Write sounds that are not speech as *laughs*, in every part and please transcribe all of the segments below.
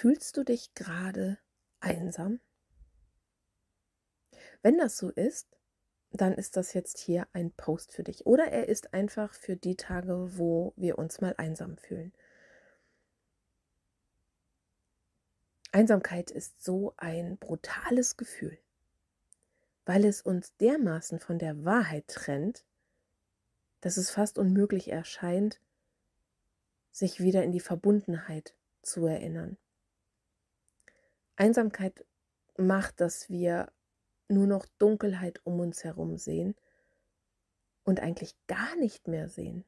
Fühlst du dich gerade einsam? Wenn das so ist, dann ist das jetzt hier ein Post für dich. Oder er ist einfach für die Tage, wo wir uns mal einsam fühlen. Einsamkeit ist so ein brutales Gefühl, weil es uns dermaßen von der Wahrheit trennt, dass es fast unmöglich erscheint, sich wieder in die Verbundenheit zu erinnern. Einsamkeit macht, dass wir nur noch Dunkelheit um uns herum sehen und eigentlich gar nicht mehr sehen.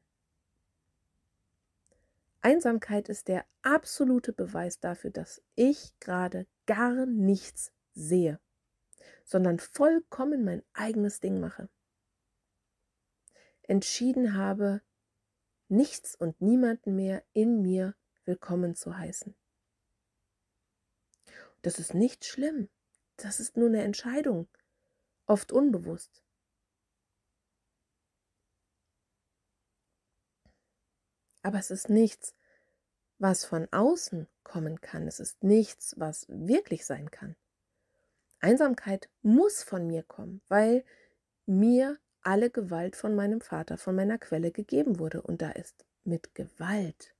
Einsamkeit ist der absolute Beweis dafür, dass ich gerade gar nichts sehe, sondern vollkommen mein eigenes Ding mache. Entschieden habe, nichts und niemanden mehr in mir willkommen zu heißen. Das ist nicht schlimm. Das ist nur eine Entscheidung, oft unbewusst. Aber es ist nichts, was von außen kommen kann. Es ist nichts, was wirklich sein kann. Einsamkeit muss von mir kommen, weil mir alle Gewalt von meinem Vater, von meiner Quelle gegeben wurde. Und da ist mit Gewalt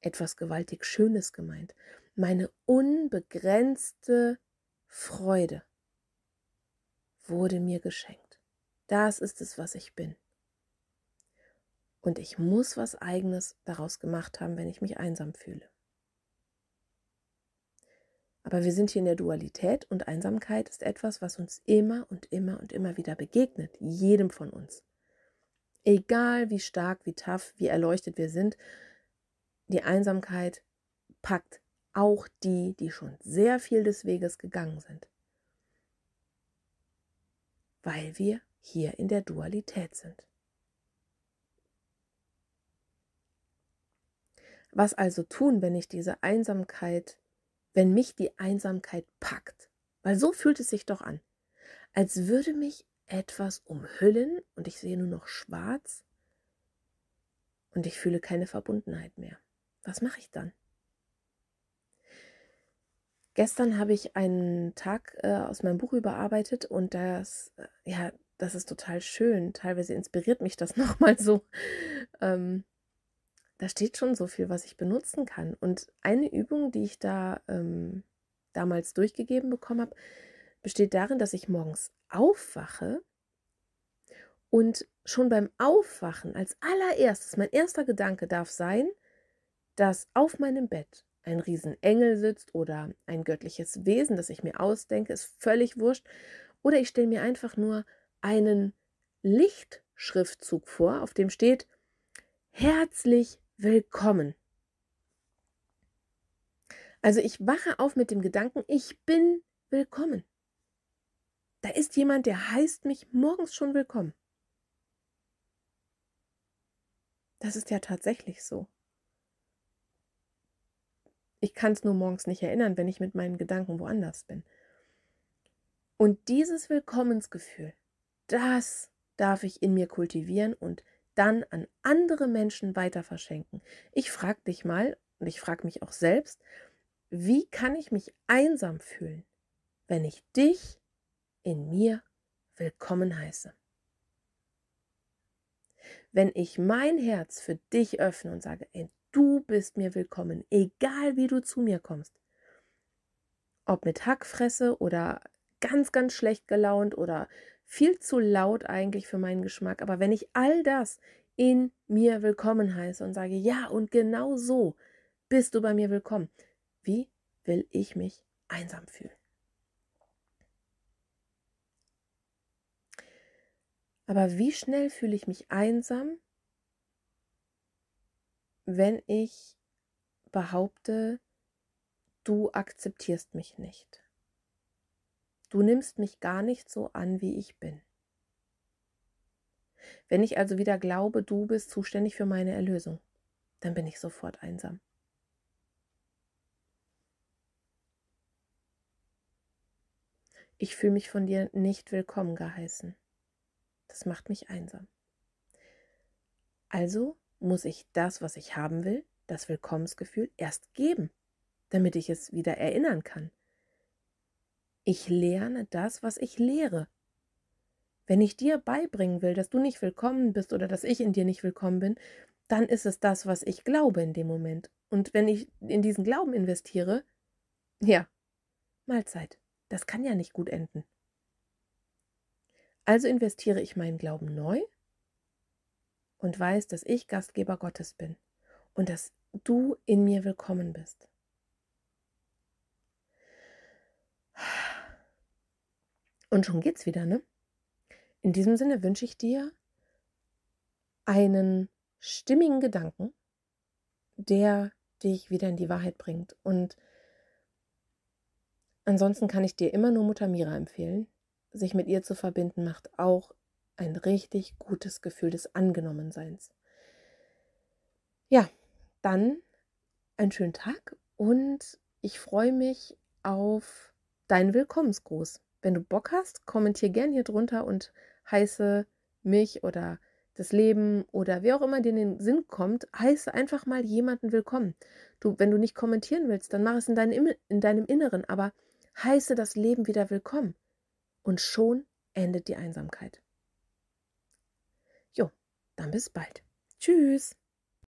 etwas gewaltig Schönes gemeint. Meine unbegrenzte Freude wurde mir geschenkt. Das ist es, was ich bin. Und ich muss was eigenes daraus gemacht haben, wenn ich mich einsam fühle. Aber wir sind hier in der Dualität und Einsamkeit ist etwas, was uns immer und immer und immer wieder begegnet, jedem von uns. Egal wie stark, wie tough, wie erleuchtet wir sind, die Einsamkeit packt auch die, die schon sehr viel des Weges gegangen sind. Weil wir hier in der Dualität sind. Was also tun, wenn ich diese Einsamkeit, wenn mich die Einsamkeit packt? Weil so fühlt es sich doch an, als würde mich etwas umhüllen und ich sehe nur noch schwarz und ich fühle keine Verbundenheit mehr. Was mache ich dann? Gestern habe ich einen Tag äh, aus meinem Buch überarbeitet und das, äh, ja, das ist total schön. Teilweise inspiriert mich das *laughs* nochmal so. Ähm, da steht schon so viel, was ich benutzen kann. Und eine Übung, die ich da ähm, damals durchgegeben bekommen habe, besteht darin, dass ich morgens aufwache und schon beim Aufwachen als allererstes, mein erster Gedanke darf sein, dass auf meinem Bett ein Riesenengel sitzt oder ein göttliches Wesen, das ich mir ausdenke, ist völlig wurscht. Oder ich stelle mir einfach nur einen Lichtschriftzug vor, auf dem steht Herzlich willkommen. Also ich wache auf mit dem Gedanken, ich bin willkommen. Da ist jemand, der heißt mich morgens schon willkommen. Das ist ja tatsächlich so. Ich kann es nur morgens nicht erinnern, wenn ich mit meinen Gedanken woanders bin. Und dieses Willkommensgefühl, das darf ich in mir kultivieren und dann an andere Menschen weiter verschenken. Ich frage dich mal und ich frage mich auch selbst, wie kann ich mich einsam fühlen, wenn ich dich in mir willkommen heiße? Wenn ich mein Herz für dich öffne und sage, ey, du bist mir willkommen, egal wie du zu mir kommst. Ob mit Hackfresse oder ganz, ganz schlecht gelaunt oder viel zu laut eigentlich für meinen Geschmack. Aber wenn ich all das in mir willkommen heiße und sage, ja, und genau so bist du bei mir willkommen, wie will ich mich einsam fühlen? Aber wie schnell fühle ich mich einsam, wenn ich behaupte, du akzeptierst mich nicht? Du nimmst mich gar nicht so an, wie ich bin. Wenn ich also wieder glaube, du bist zuständig für meine Erlösung, dann bin ich sofort einsam. Ich fühle mich von dir nicht willkommen geheißen. Das macht mich einsam. Also muss ich das, was ich haben will, das Willkommensgefühl, erst geben. damit ich es wieder erinnern kann. Ich lerne das, was ich lehre. Wenn ich dir beibringen will, dass du nicht willkommen bist oder dass ich in dir nicht willkommen bin, dann ist es das, was ich glaube in dem Moment. Und wenn ich in diesen Glauben investiere, ja, Mahlzeit. Das kann ja nicht gut enden. Also investiere ich meinen Glauben neu und weiß, dass ich Gastgeber Gottes bin und dass du in mir willkommen bist. Und schon geht's wieder, ne? In diesem Sinne wünsche ich dir einen stimmigen Gedanken, der dich wieder in die Wahrheit bringt. Und ansonsten kann ich dir immer nur Mutter Mira empfehlen. Sich mit ihr zu verbinden macht auch ein richtig gutes Gefühl des Angenommenseins. Ja, dann einen schönen Tag und ich freue mich auf deinen Willkommensgruß. Wenn du Bock hast, kommentier gern hier drunter und heiße mich oder das Leben oder wer auch immer dir in den Sinn kommt, heiße einfach mal jemanden willkommen. Du, wenn du nicht kommentieren willst, dann mach es in, dein, in deinem Inneren, aber heiße das Leben wieder willkommen. Und schon endet die Einsamkeit. Dann bis bald. Tschüss.